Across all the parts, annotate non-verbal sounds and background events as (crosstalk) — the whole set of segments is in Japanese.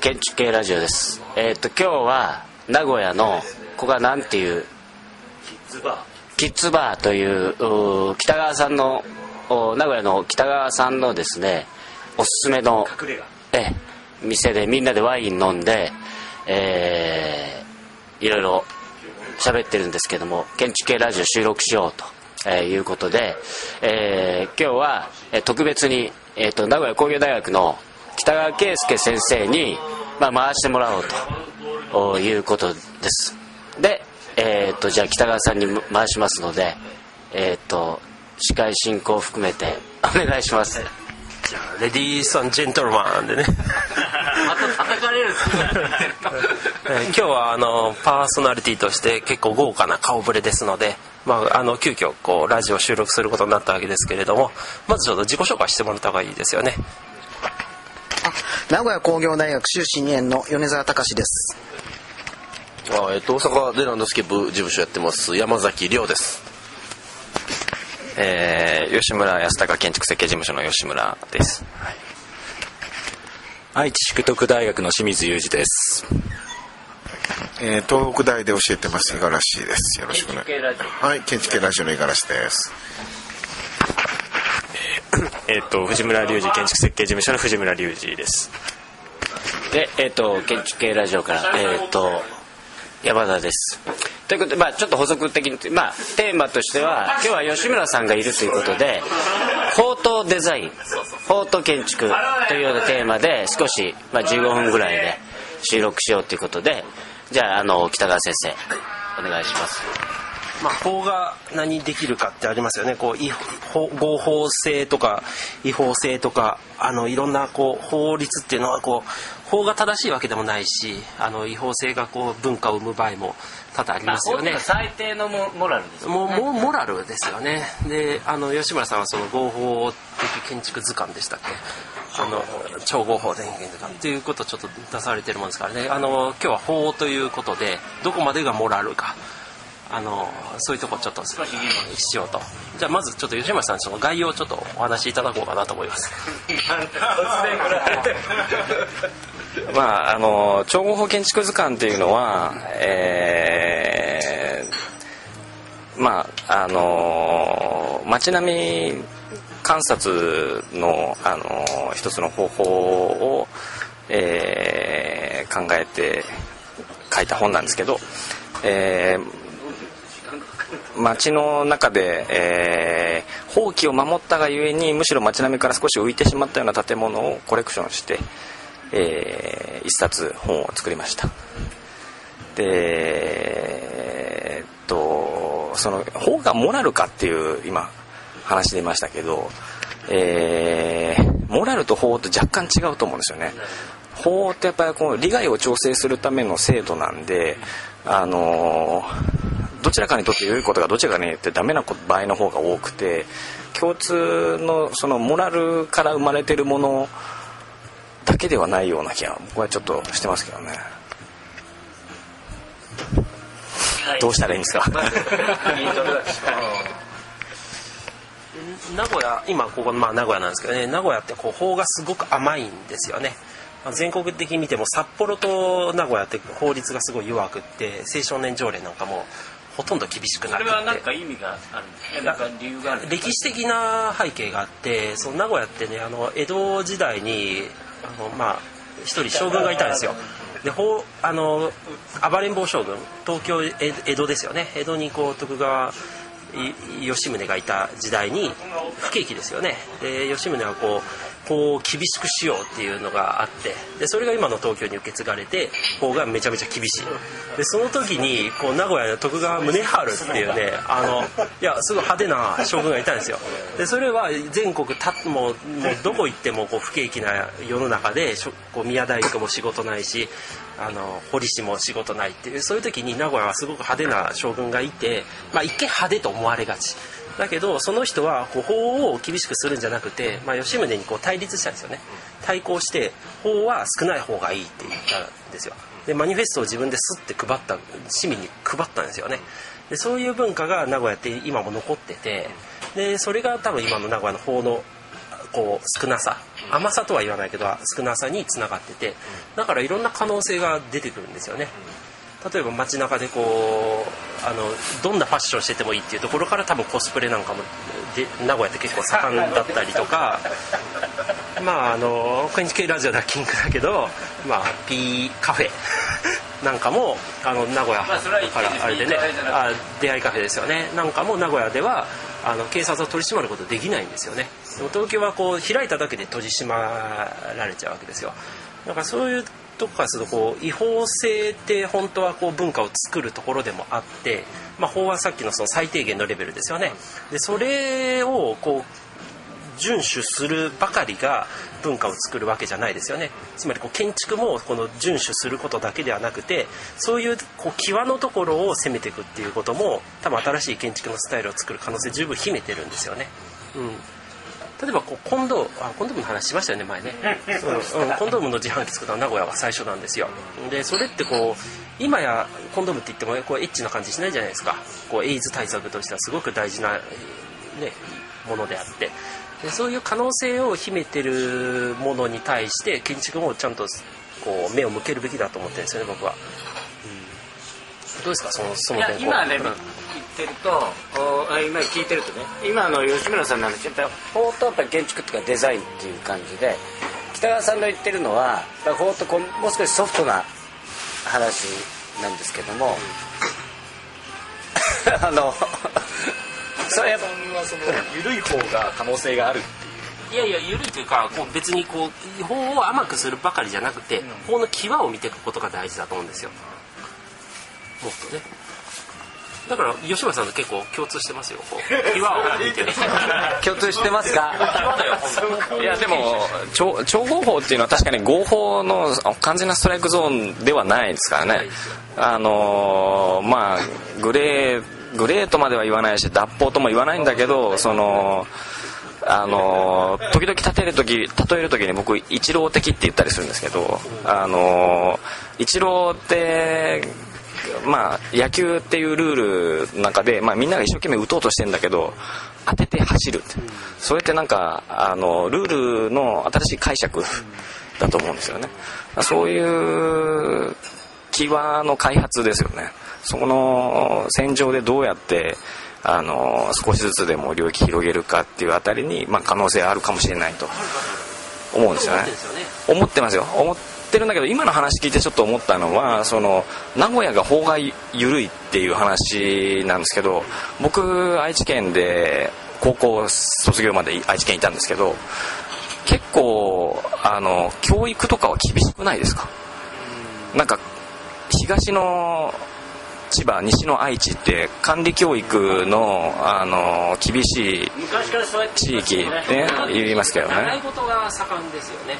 建築系ラジオです。えっ、ー、と今日は名古屋のここが何ていうキッズバー。キッズバーという北川さんの名古屋の北川さんのですねおすすめのえ店でみんなでワイン飲んでえー、いろいろ喋ってるんですけども建築系ラジオ収録しようとえー、いうことで、えー、今日は、えー、特別に、えーと、名古屋工業大学の北川圭介先生に、まあ、回してもらおうということです。で、えーと、じゃあ北川さんに回しますので、えーと、司会進行含めてお願いします。じゃあレディースジェントルマンでね。(laughs) また叩かれる (laughs) えー、今日はあのパーソナリティとして結構豪華な顔ぶれですのでまあ、あの急遽こうラジオ収録することになったわけですけれどもまずちょっと自己紹介してもらった方がいいですよね (laughs) 名古屋工業大学修士2年の米沢隆です。あ、えっと、大阪でランドスケープ事務所やってます山崎亮です。えー、吉村靖孝建築設計事務所の吉村です、はい、愛知淑徳大学の清水裕二です。えー、東北大で教えてます五十嵐です。よろしくねはい建築系ラジオの五十嵐です (coughs) えー、っと藤村隆二建築設計事務所の藤村隆二です。でえー、っと建築系ラジオからえー、っと山田です。ということで、まあ、ちょっと補足的に、まあ、テーマとしては今日は吉村さんがいるということでフォートデザインフォート建築というようなテーマで少し、まあ、15分ぐらいで収録しようということでじゃああの北川先生お願いします。まあ、法が何できるかってありますよね。こう違法合法性とか違法性とかあのいろんなこう法律っていうのはこう法が正しいわけでもないしあの違法性がこう文化を生む場合も多々ありますよね。最低のモラルです、ね、ももモラルですよね。であの吉村さんはその合法的建築図鑑でしたっけ？あの超合法電源とかっていうことをちょっと出されてるもんですからね。あの今日は法ということでどこまでがモラルかあのそういうとこちょっとしようと。じゃあまずちょっと吉村さんその概要をちょっとお話しいただこうかなと思います。(laughs) まああの超合法建築図鑑っていうのはえー、まああの街並み観察の、あの一つの方法を、えー、考えて書いた本なんですけど、えー、街の中で、えー、放棄を守ったがゆえにむしろ街並みから少し浮いてしまったような建物をコレクションして、えー、一冊本を作りましたでえー、っとその法がモラルかっていう今話出ましたけど、えー、モラルと法と若干違うと思うんですよね。法ってやっぱりこう利害を調整するための制度なんで、あのー、どちらかにとって良いことがどちらかにとってダメな場合の方が多くて共通のそのモラルから生まれてるものだけではないような気が僕はちょっとしてますけどね。どうしたらいいんですか？(laughs) 名古屋今ここ、まあ、名古屋なんですけどね。名古屋ってこう法がすごく甘いんですよね。全国的に見ても札幌と名古屋って法律がすごい弱くって青少年条例なんかもほとんど厳しくなくては何か意味があるんですか？か理由がある歴史的な背景があってその名古屋ってねあの江戸時代にあのまあ一人将軍がいたんですよ。でほあの暴れん坊将軍東京江戸ですよね。江戸にこう徳川吉宗がいた時代に不景気ですよね。で吉宗はこう法を厳しくしようっていうのがあってでそれが今の東京に受け継がれて法がめちゃめちゃ厳しい。でその時にこう名古屋の徳川宗春っていうねあのいやすごい派手な将軍がいたんですよ。でそれは全国たもうもうどこ行ってもこう不景気な世の中でこう宮大工も仕事ないしあの堀氏も仕事ないっていうそういう時に名古屋はすごく派手な将軍がいて、まあ、一見派手と思われがち。だけどその人はこう法を厳しくするんじゃなくて、まあ、吉宗にこう対立したんですよね。対抗して法は少ない方がいいって言ったんですよ。でマニフェストを自分ですって配った市民に配ったんですよね。でそういう文化が名古屋って今も残っててでそれが多分今の名古屋の法のこう少なさ。甘さとは言わないけど少なさにつながってて。だからいろんな可能性が出てくるんですよね。例えば街中でこうあのどんなファッションしててもいいっていうところから多分コスプレなんかもで名古屋って結構盛んだったりとかまああの建築系ラジオでは禁句だけど、まあ、P カフェ (laughs) なんかもあの名古屋からあれでね。あ出会いカフェですよね。なんかも名古屋ではあの警察を取り締まることできないんですよね。でも東京はこう開いただけで閉じ締まられちゃうわけですよ。だからそういうとかするとこう違法性って本当はこう文化を作るところでもあって、まあ、法はさっきのその最低限のレベルですよね。でそれをこう遵守するばかりが文化を作るわけじゃないですよね。つまりこう建築もこの遵守することだけではなくてそういうこう際のところを攻めていくっていうことも多分新しい建築のスタイルを作る可能性十分秘めてるんですよね。うん。例えばこうコンドあコンドームの話しましたよね前ね、うん。うん、コンドームの自販機作ったのは名古屋が最初なんですよ。でそれってこう今やコンドームって言ってもこうエッチな感じしないじゃないですか。こうエイズ対策としてはすごく大事な、ね、ものであって。でそういう可能性を秘めてるものに対して建築もちゃんとこう目を向けるべきだと思ってるんですよね僕は、うん、どうですか？そのその点。今ね、うん。言ってるとお今聞いてるとね。今の吉村さんの話やっぱり法とやっぱり建築とかデザインっていう感じで北川さんの言ってるのは法とこうもう少しソフトな話なんですけども、あの (laughs) それやっぱ緩い方が可能性があるいやいや緩いというかこう別にこう法を甘くするばかりじゃなくて、法の際を見ていくことが大事だと思うんですよ。もっとねだから吉村さんと結構共通してますよこう。(laughs) 際を見てる。(laughs) 共通してますか？(laughs) いやでも超超合法っていうのは確かに合法の完全なストライクゾーンではないですからね。あのーまあグレーグレーとまでは言わないし脱法とも言わないんだけどそのあのー時々例える時例える時に僕一郎的って言ったりするんですけどあのー一郎ってまあ、野球っていうルールの中で、まあ、みんなが一生懸命打とうとしてんだけど当てて走る。ってそれってなんかあのルールの新しい解釈だと思うんですよね。そういう際の開発ですよね。そこの戦場でどうやってあの少しずつでも領域広げるかっていうあたりに、まあ、可能性あるかもしれないと思うんですよね。思ってるんですよ。思ってってるんだけど今の話聞いてちょっと思ったのはその名古屋が法が緩いっていう話なんですけど僕愛知県で高校卒業まで愛知県いたんですけど結構あの教育とかは厳しくないですか？なんか東の千葉西の愛知って管理教育のあの厳しい地域ね言いますけど習いね事が盛んですよね。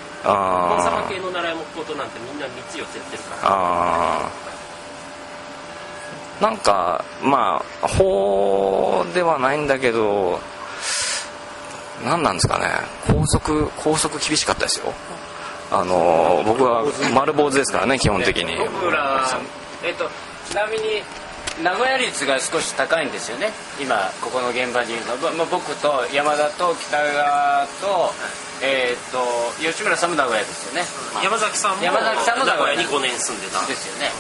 系の習い事なんてみんな3つ4つやってるから。あー。なんかまあ法ではないんだけど何なんですかね。校則校則厳しかったですよ。あの僕は丸坊主ですからね基本的に。僕ら、えっと、ちなみに名古屋率が少し高いんですよね。今ここの現場にいるの。は、まあ、僕と山田と北川と,、えっと吉村さんも名古屋ですよね。山崎さんも山崎さんも名古屋に。5年住んでた。ですよね。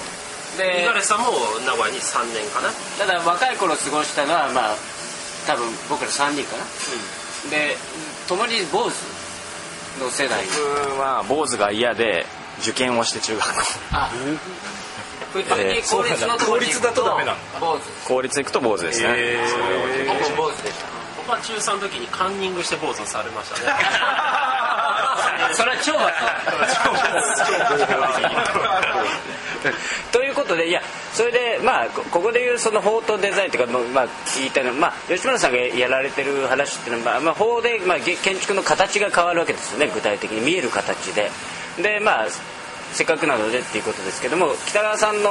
五で十嵐さんも名古屋に3年かな。ただ若い頃過ごしたのはまあ多分僕ら3人かな、で共に坊主の世代。僕は坊主が嫌で受験をして中学校。あ普通に公立のところに行く公立だとダメなの坊主公立行くと坊主ですね、僕も坊主でした僕は中3の時にカンニングして坊主にされましたね。それは超ということでいやそれでまあこここでいうその法とデザインというかまあ聞いたのまあ吉村さんがやられてる話っていうのはまあまあ法でまあげ建築の形が変わるわけですよね具体的に。見える形で。でまあせっかくなのでっていうことですけども北川さんの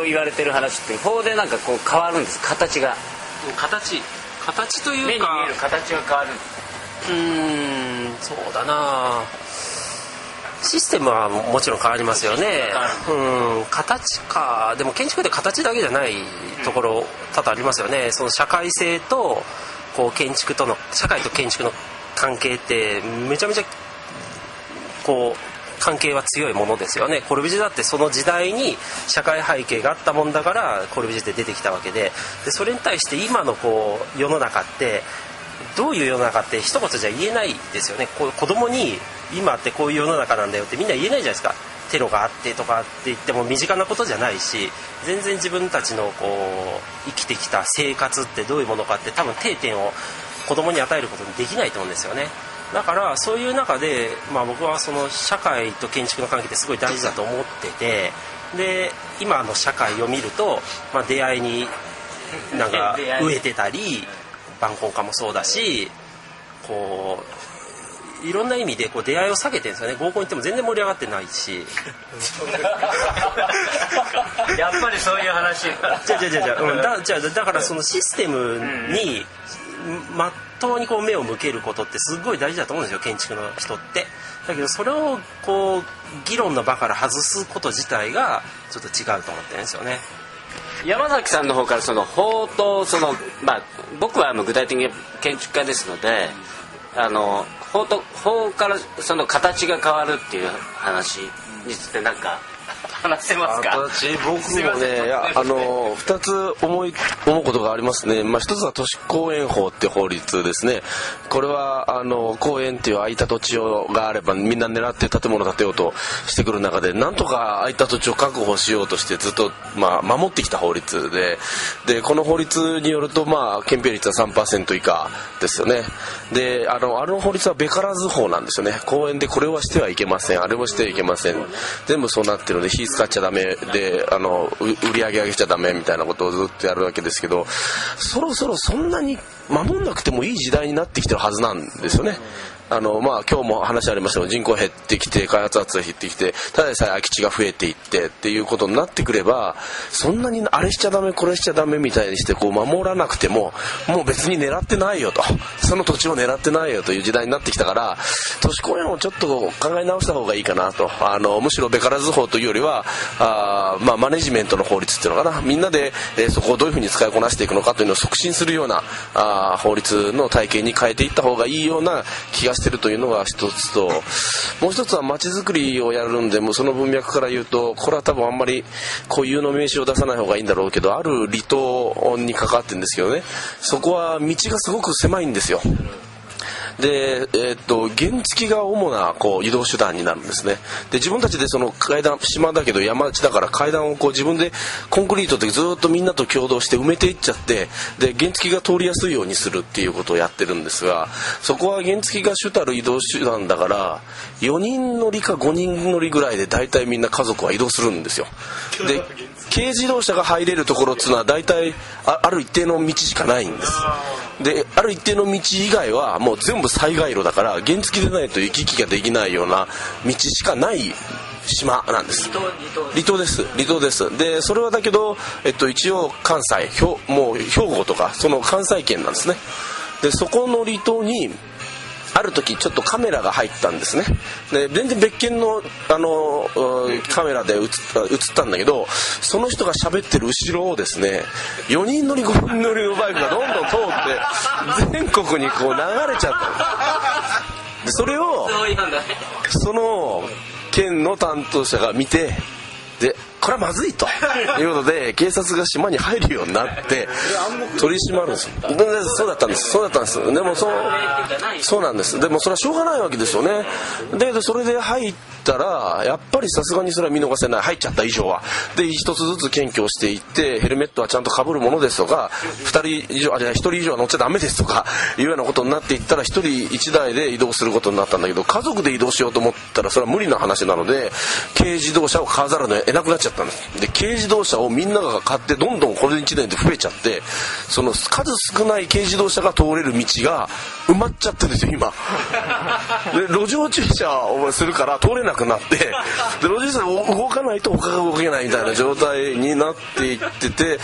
お言われてる話って法でなんかこう変わるんです形が。形。形と目に見いうかえる形が変わるうーんそうだな。システムはもちろん変わりますよね。うん形か。でも建築って形だけじゃないところ多々ありますよね。その社会性とこう建築との社会と建築の関係ってめちゃめちゃこう関係は強いものですよね。コルビジェだってその時代に社会背景があったもんだからコルビジェって出てきたわけで。でそれに対して今のこう世の中ってどういう世の中って一言じゃ言えないですよね。こう子供に今ってこういう世の中なんだよってみんな言えないじゃないですか。テロがあってとかって言っても身近なことじゃないし全然自分たちのこう生きてきた生活ってどういうものかって多分定点を子供に与えることにできないと思うんですよね。だからそういう中で、まあ、僕はその社会と建築の関係ってすごい大事だと思っててで今の社会を見ると、まあ、出会いになんか (laughs) 飢えてたり晩婚化もそうだしこういろんな意味でこう出会いを下げてるんですよね。合コン行っても全然盛り上がってないし。(laughs) やっぱりそういう話。じゃじゃじゃじゃ、うん、だじゃだからそのシステムにまっとうにこう目を向けることってすごい大事だと思うんですよ建築の人って。だけどそれをこう議論の場から外すこと自体がちょっと違うと思ってるんですよね。山崎さんの方からその法とそのまあ僕は具体的に建築家ですのであの法と法からその形が変わるっていう話についてなんか話せますか？私僕もねいやあの2つ思い思うことがありますね、まあ、1つは都市公園法って法律ですね。これはあの公園っていう空いた土地をがあればみんな狙って建物建てようとしてくる中でなんとか空いた土地を確保しようとしてずっと、まあ、守ってきた法律ででこの法律によると、まあ、憲兵率は3%以下ですよね。であのあの法律はべからず法なんですよね。公園でこれはしてはいけませんあれもしてはいけません。全部そうなってるので火使っちゃダメであの売り上げ上げちゃダメみたいなことをずっとやるわけですけどそろそろそんなに守んなくてもいい時代になってきてるはずなんですよね。あの、まあ、今日も話ありましたけど、人口減ってきて、開発圧が減ってきて、ただでさえ空き地が増えていってっていうことになってくれば、そんなにあれしちゃダメ、これしちゃダメみたいにして、こう、守らなくても、もう別に狙ってないよと。その土地を狙ってないよという時代になってきたから、都市公園をちょっと考え直した方がいいかなと。あの、むしろべからず法というよりは、あまあ、マネジメントの法律っていうのかな。みんなで、えー、そこをどういうふうに使いこなしていくのかというのを促進するような、あ法律の体系に変えていった方がいいような気がしてるというのが一つともう一つは街づくりをやるんでもその文脈から言うとこれは多分あんまり固有の名刺を出さない方がいいんだろうけどある離島に関わってるんですけどねそこは道がすごく狭いんですよ。で、えー、っと原付が主なこう移動手段になるんですね。で自分たちでその階段島だけど山地だから階段をこう自分でコンクリートでずっとみんなと共同して埋めていっちゃってで原付が通りやすいようにするっていうことをやってるんですがそこは原付が主たる移動手段だから4人乗りか5人乗りぐらいで大体みんな家族は移動するんですよ。で軽自動車が入れるところっていうのは大体ある一定の道しかないんです。である一定の道以外はもう全部災害路だから原付でないと行き来ができないような道しかない島なんです。離島です。離島です。でそれはだけど、えっと、一応関西もう兵庫とかその関西圏なんですね。でそこの離島にある時ちょっとカメラが入ったんですね。で全然別件のあのカメラで映ったんだけどその人が喋ってる後ろをですね4人乗り5人乗りのバイクがどんどん通って全国にこう流れちゃった。でそれをその県の担当者が見てでこれはまずいと。い。うことで警察が島に入るようになって取り締まるんですそうだったんです。そうだったんです。でもそうそうなんです。でもそれはしょうがないわけですよね。でそれで入ったらやっぱりさすがにそれは見逃せない。入っちゃった以上は。で一つずつ検挙していってヘルメットはちゃんとかぶるものですとか2人以上あじゃ1人以上は乗っちゃダメですとかいうようなことになっていったら1人1台で移動することになったんだけど家族で移動しようと思ったらそれは無理な話なので軽自動車を買わざるを得なくなっちゃったんです。で軽自動車をみんなが買ってどんどんこれ1年で増えちゃってその数少ない軽自動車が通れる道が埋まっちゃってるんですよ今。(laughs) で路上駐車をするから通れなくなってで路上駐車動かないと他が動けないみたいな状態になっていってて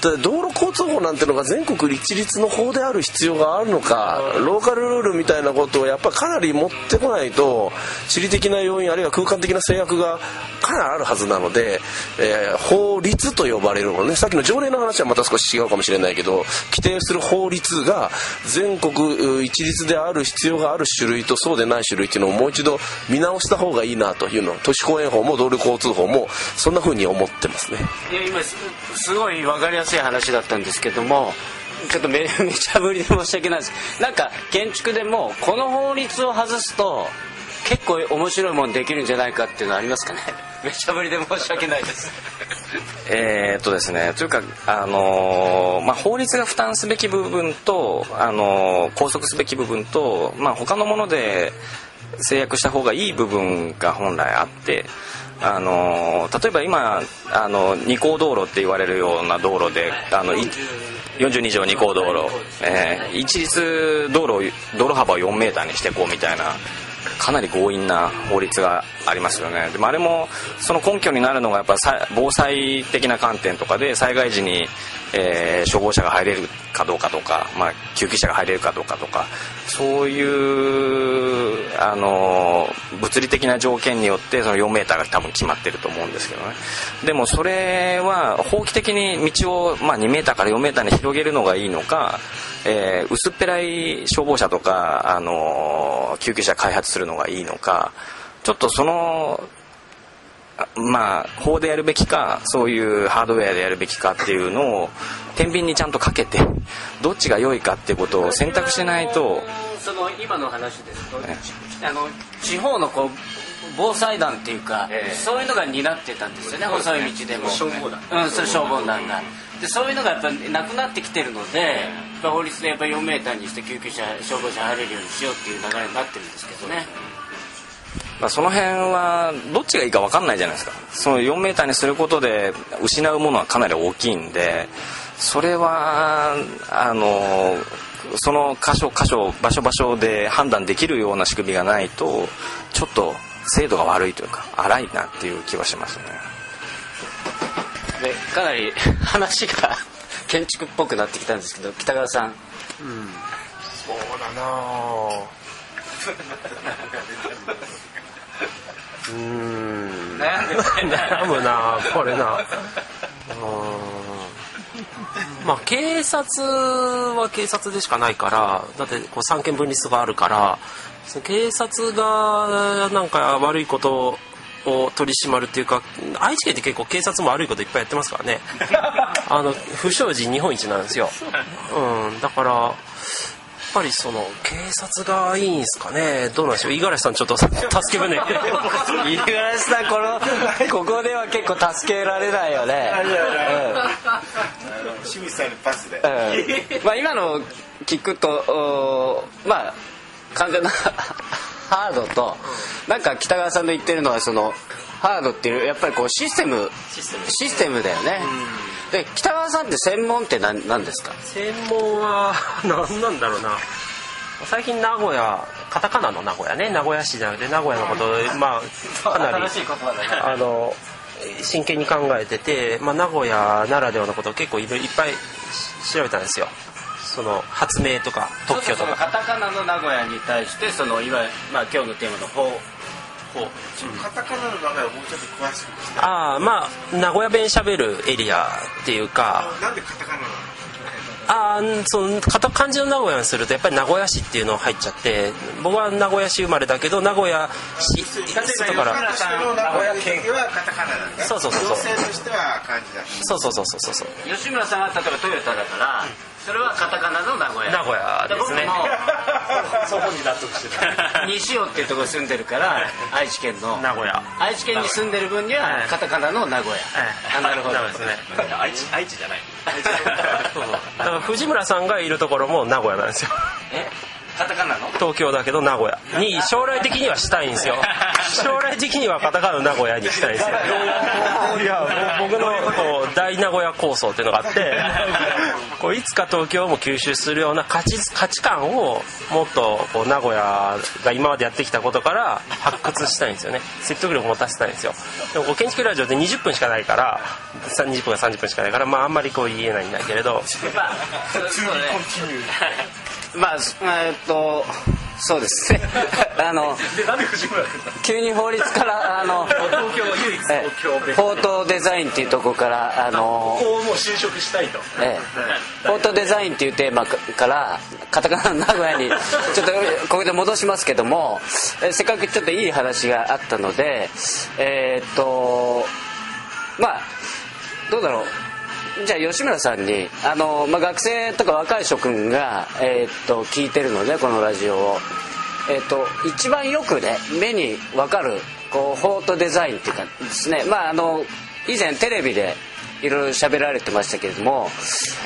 道路交通法なんてのが全国一律の法である必要があるのかローカルルールみたいなことをやっぱかなり持ってこないと地理的な要因あるいは空間的な制約がかなりあるはずなので、えー、法律と呼ばれるものね。さっきの条例の話はまた少し違うかもしれないけど規定する法律が全国一律である必要がある種類とそうでない種類っていうのをもう一度見直した方がいいなというの都市公園法も道路交通法もそんなふうに思ってますね。いや今すごい分かりやすい話だったんですけどもちょっとめ (laughs) めちゃぶりで申し訳ないです。なんか建築でもこの法律を外すと結構面白いもんできるんじゃないかっていうのはありますかね。(laughs) めちゃぶりで申し訳ないです。(laughs) えー、っとですねというか、あのー、まあ、法律が負担すべき部分と、あのー、拘束すべき部分と、まあ、他のもので制約した方がいい部分が本来あってあの例えば今あの二項道路って言われるような道路であの42条二項道路、えー、一律道路道路幅を4メーターにしていこうみたいなかなり強引な法律がありますよね。でもあれもその根拠になるのがやっぱ防災的な観点とかで災害時に、えー、消防車が入れるかどうかとか、まあ、救急車が入れるかどうかとかそういうあの物理的な条件によってその 4m が多分決まってると思うんですけどね。でもそれは法規的に道を、まあ、2m から 4m に広げるのがいいのかえー、薄っぺらい消防車とか、あのー、救急車開発するのがいいのかちょっとそのまあ法でやるべきかそういうハードウェアでやるべきかっていうのを天秤にちゃんとかけてどっちが良いかっていうことを選択しないとその今の話ですと、あの地方のこう防災団っていうか、えー、そういうのが担ってたんですよね細い道でも。消防団。うんそれ消防団がでそういうのがやっぱなくなってきてるので法律でやっぱ4メーターにして救急車消防車入れるようにしようっていう流れになってるんですけどね。まあ、その辺はどっちがいいか分かんないじゃないですか。その4メーターにすることで失うものはかなり大きいんでそれはあのその箇所箇所場所場所で判断できるような仕組みがないとちょっと精度が悪いというか荒いなっていう気はしますね。かなり (laughs) 話が (laughs) 建築っぽくなってきたんですけど北川さん。うん。そうだな。うん。悩むなこれな。まあ警察は警察でしかないからだってこう三権分立があるから警察がなんか悪いことを取り締まるっていうか愛知県って結構警察も悪いこといっぱいやってますからね。(laughs) あの不祥事日本一なんですよ、うん、だからやっぱりその警察がいいんですかね？どうなんでしょう？五十嵐さんちょっと助け舟。(laughs) 五十嵐さんこのここでは結構助けられないよね、清水さんにパスで、うん、まあ今の聞くとまあ完全なハードとなんか北川さんの言ってるのはそのハードっていうやっぱりこうシステムシステム。だよね、で北川さんって専門って何何ですか？専門は (laughs) 何なんだろうな。最近名古屋カタカナの名古屋ね。名古屋市じゃなくて名古屋のこと (laughs) まあかなりあの真剣に考えてて、まあ、名古屋ならではのことを結構いっぱい調べたんですよその発明とか特許とか。カタカナの名古屋に対してそのいわゆる、まあ、今日のテーマの法法。カタカナの名古屋をもうちょっと詳しくしてああまあ名古屋弁しゃべるエリアっていうか。なんでカタカナなのあその漢字の名古屋にするとやっぱり名古屋市っていうの入っちゃって僕は名古屋市生まれだけど名古屋市外から。名古屋県はカタカナなんだそうそうそうそう。としては漢字だ。そうそうそうそうそう吉村さんは例えばトヨタだから、それはカタカナの名古屋。名古屋ですね。(laughs) そこに納得してた (laughs) 西尾っていうところに住んでるから愛知県の。名古屋。愛知県に住んでる分にはカタカナの名古屋、あなるほど。ですね。愛知愛知じゃない。(laughs) そう。そうだから藤村さんがいるところも名古屋なんですよ。え？カタカナの？東京だけど名古屋。に将来的にはしたいんですよ。(laughs) 将来的にはカタカナの名古屋にしたいんですよ。(laughs) いや僕のこう大名古屋構想っていうのがあって (laughs) こういつか東京も吸収するような価値価値観をもっとこう名古屋が今までやってきたことから発掘したいんですよね。説得力持たせたいんですよ。でもこう建築ラジオって20分しかないから20分か30分しかないからまああんまりこう言えないんだけれどまあえっとそうです。ね (laughs) あの急に法律からあの東京唯一フォートデザインっていうところからあのここをもう就職したいと、ええ、フォートデザインっていうテーマからカタカナの名古屋にちょっとここで戻しますけども、えせっかくちょっといい話があったのでえー、っとまあどうだろうじゃあ吉村さんにあの、まあ、学生とか若い諸君が、えー、っと聞いてるのでこのラジオを、えー、っと一番よくね目に分かるこうフォートデザインっていうかですね。まああの以前テレビでいろいろ喋られてましたけれども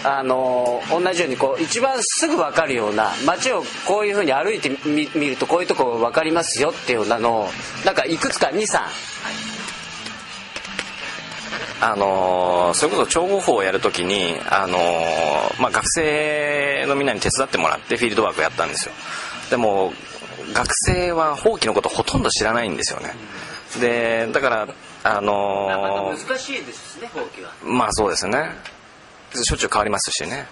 あの同じようにこう一番すぐ分かるような街をこういうふうに歩いてみるとこういうとこ分かりますよっていうようなのをなんかいくつか23あのー、それこそ調合法をやるときに、あのー、まあ、学生のみんなに手伝ってもらってフィールドワークやったんですよ。でも学生は放棄のことほとんど知らないんですよね。でだからあのー、難しいですね放棄は。まあそうですね。しょっちゅう変わりますしね。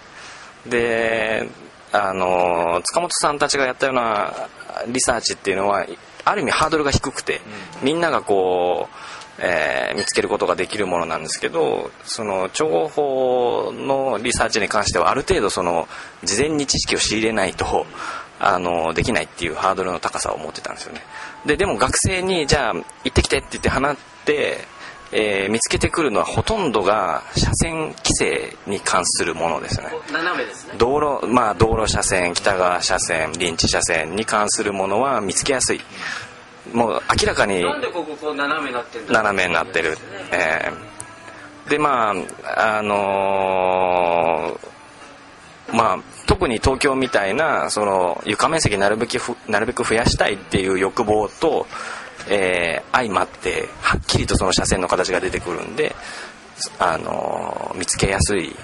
であの塚本さんたちがやったようなリサーチっていうのはある意味ハードルが低くてみんながこうえー、見つけることができるものなんですけどその調合法のリサーチに関してはある程度その事前に知識を仕入れないと (laughs) あのできないっていうハードルの高さを持ってたんですよね。ででも学生にじゃあ行ってきてって言って放って、えー、見つけてくるのはほとんどが車線規制に関するものですね。斜めですね。道路まあ道路車線北側車線臨地車線に関するものは見つけやすいもう明らかになんでこここう斜めになってる斜めになってる、えー、でまああのー、まあ特に東京みたいなその床面積なるべくなるべく増やしたいっていう欲望と、えー、相まってはっきりとその車線の形が出てくるんで、あのー、見つけやすい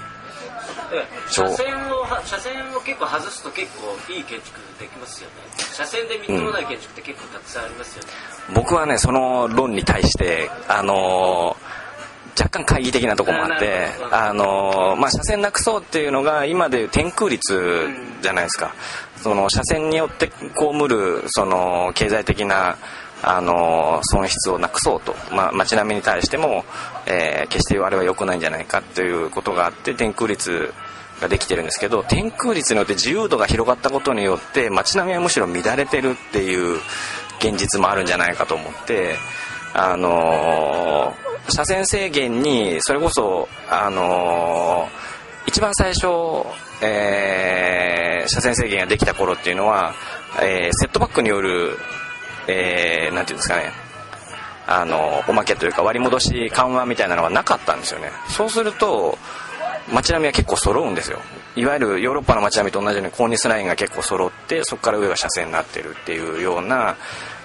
車線を車線を結構外すと結構いい建築できますよね。車線でみっともない建築って結構たくさんありますよね、うん、僕はねその論に対してあのー若干懐疑的なところもあって、あのまあ、車線なくそうっていうのが今でいう天空率じゃないですか。その車線によって被るその経済的なあの損失をなくそうと、まあ、街並みに対しても、えー、決してあれは良くないんじゃないかということがあって天空率ができてるんですけど天空率によって自由度が広がったことによって街並みはむしろ乱れてるっていう現実もあるんじゃないかと思ってあのー、車線制限にそれこそあのー、一番最初、えー、車線制限ができた頃っていうのは、えセットバックによるえー、なんていうんですかね。あのおまけというか割り戻し緩和みたいなのがなかったんですよね。そうすると街並みは結構揃うんですよ。いわゆるヨーロッパの街並みと同じようにコーニスラインが結構揃ってそこから上が車線になってるっていうような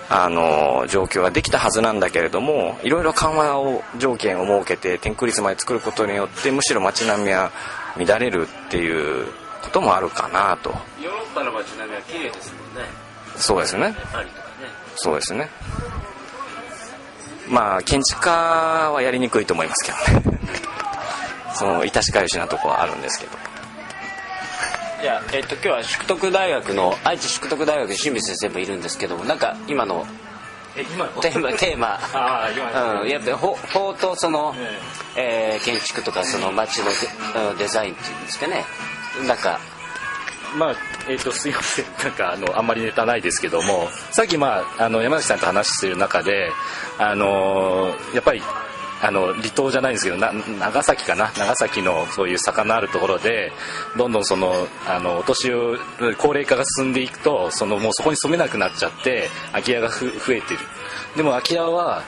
あの状況ができたはずなんだけれどもいろいろ緩和を条件を設けて天空率まで作ることによってむしろ街並みは乱れるっていうこともあるかなと。ヨーロッパの街並みは綺麗ですもんね。そうですねそうですね。まあ建築家はやりにくいと思いますけどね。(laughs) その致し返しなとこはあるんですけど。いや、えっと、今日は淑徳大学の愛知淑徳大学清水先生もいるんですけどもなんか今のえ今テーマ (laughs) テーマ。ああ、うん、やっぱ法法とその、えー、建築とかその街のデデザインっていうんですかね。なんかまあえーと、すいません。(laughs) なんかあのあんまりネタないですけどもさっき、まあ、あの山崎さんと話してる中であのやっぱりあの離島じゃないんですけど長崎かな？長崎のそういう坂のあるところでどんどんそのあのお年を高齢化が進んでいくとそのもうそこに住めなくなっちゃって空き家が増えてる。でも空き家は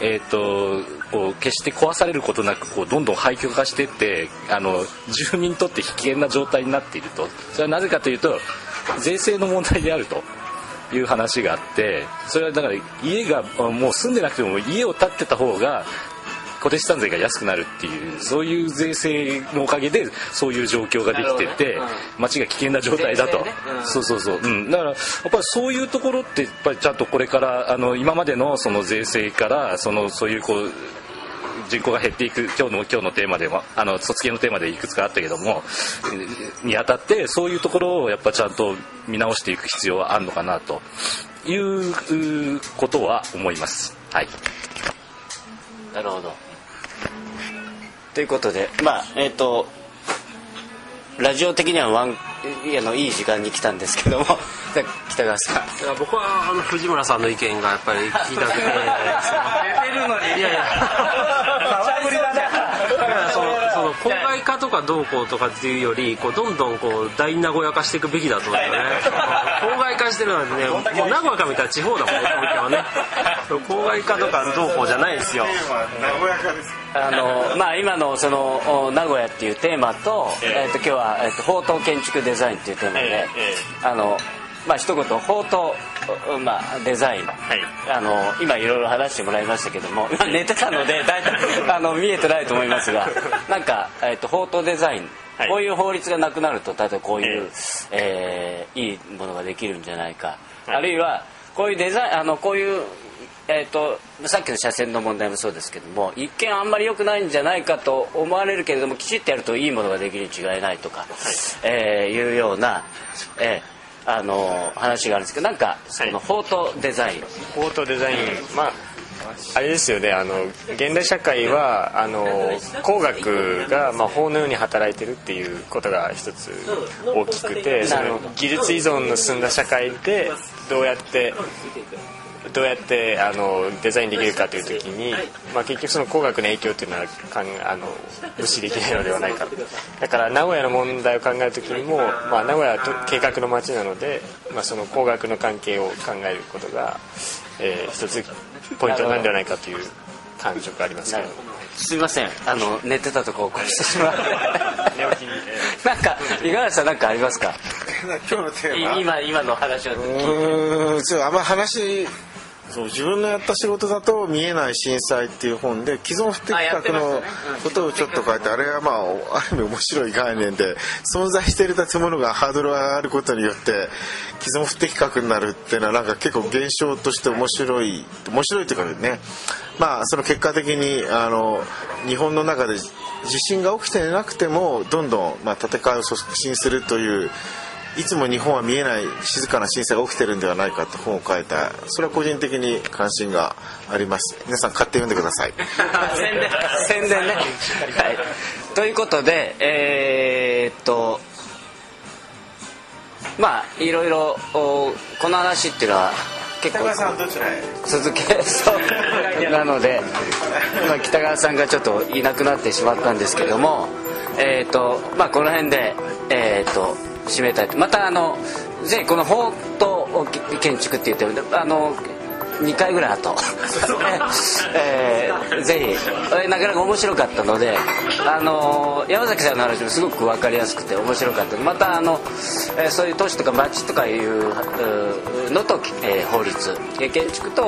えーと、こう決して壊されることなくこうどんどん廃墟化していってあの住民にとって危険な状態になっていると。それはなぜかというと税制の問題であると。いう話があってそれはだから家がもう住んでなくても家を建ってた方が固定資産税が安くなるっていうそういう税制のおかげでそういう状況ができてて、ね。うん、街が危険な状態だと、ね。うん、そうそうそう、うん、だからやっぱりそういうところってやっぱりちゃんとこれからあの今までのその税制からそのそういうこう人口が減っていく今日の今日のテーマでもあの卒業のテーマでいくつかあったけどもにあたってそういうところをやっぱちゃんと見直していく必要はあるのかなということは思います。はいなるほど。ということでまあえっ、ー、とラジオ的にはワンあのいい時間に来たんですけども (laughs) 北川さん。僕はあの藤村さんの意見がやっぱり聞きたくて。(laughs) 寝てるのに。いやいや。ぶりだねその郊外化とかどうこうとかっていうよりこうどんどんこう大名古屋化していくべきだと思うよね。(laughs) 郊外化してるなんてねもう名古屋から見たら地方だもんね東京はね。郊外化とかどうこうじゃないんですよ。名古屋化です。あのまあ今のその名古屋っていうテーマと,、えー、と今日は、えー、と宝刀建築デザインっていうテーマで、あのまあ一言宝刀まあ、デザイン、はい、あの今いろいろ話してもらいましたけども (laughs) 寝てたので大体 (laughs) あの見えてないと思いますが (laughs) なんか、えーと、宝刀デザイン、はい、こういう法律がなくなると例えばこういう、えー、えー、いいものができるんじゃないか、はい、あるいはこういうデザインあのこういうえーと、さっきの車線の問題もそうですけども一見あんまり良くないんじゃないかと思われるけれどもきちっとやるといいものができるに違いないとか、はい。えー、いうような、えー、あの話があるんですけどなんかそのフォートデザイン、フォートデザイン。まああれですよねあの現代社会はあの工学が、まあ、法のように働いてるっていうことが一つ大きくてその技術依存の進んだ社会でどうやってどうやってあのデザインできるかという時に、まあ、結局その工学の影響というのはかんあの無視できないのではないかだから名古屋の問題を考える時にも、まあ、名古屋は計画の街なので、まあ、その工学の関係を考えることが、えー、一つポイントなんではないかという感触がありますけど。すいません。あの寝てたとこを起こしてしまう。(laughs) なんか五十嵐さん何かありますか？今日のテーマ。今今の話をうんちょあんま話そう自分のやった仕事だと見えない震災っていう本で既存不適格のことをちょっと書いてあれはまあある意味面白い概念で存在している建物がハードルが上がることによって既存不適格になるっていうのはなんか結構現象として面白い面白いというかね。まあその結果的にあの日本の中で地震が起きてなくてもどんどんまあ建て替えを促進するといういつも日本は見えない静かな震災が起きてるんではないかと本を書いたそれは個人的に関心があります。皆さん買って読んでください。宣伝。宣伝ね、はい、ということでえー、っとまあいろいろこの話っていうのは結構続けそう。なので今北川さんがちょっといなくなってしまったんですけどもえー、っとまあこの辺でえー、っと締めたいまたあのぜひこの法と建築って言ってあの2回ぐらい後、(laughs) えー、ぜひ。なかなか面白かったのであの山崎さんの話もすごく分かりやすくて面白かった。またあの、えー、そういう都市とか町とかいうのと、えー、法律。建築と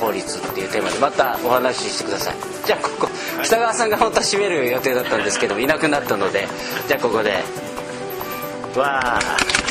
法律っていうテーマでまたお話ししてください。じゃあここ北川さんが本当は締める予定だったんですけどいなくなったのでじゃあここでわあ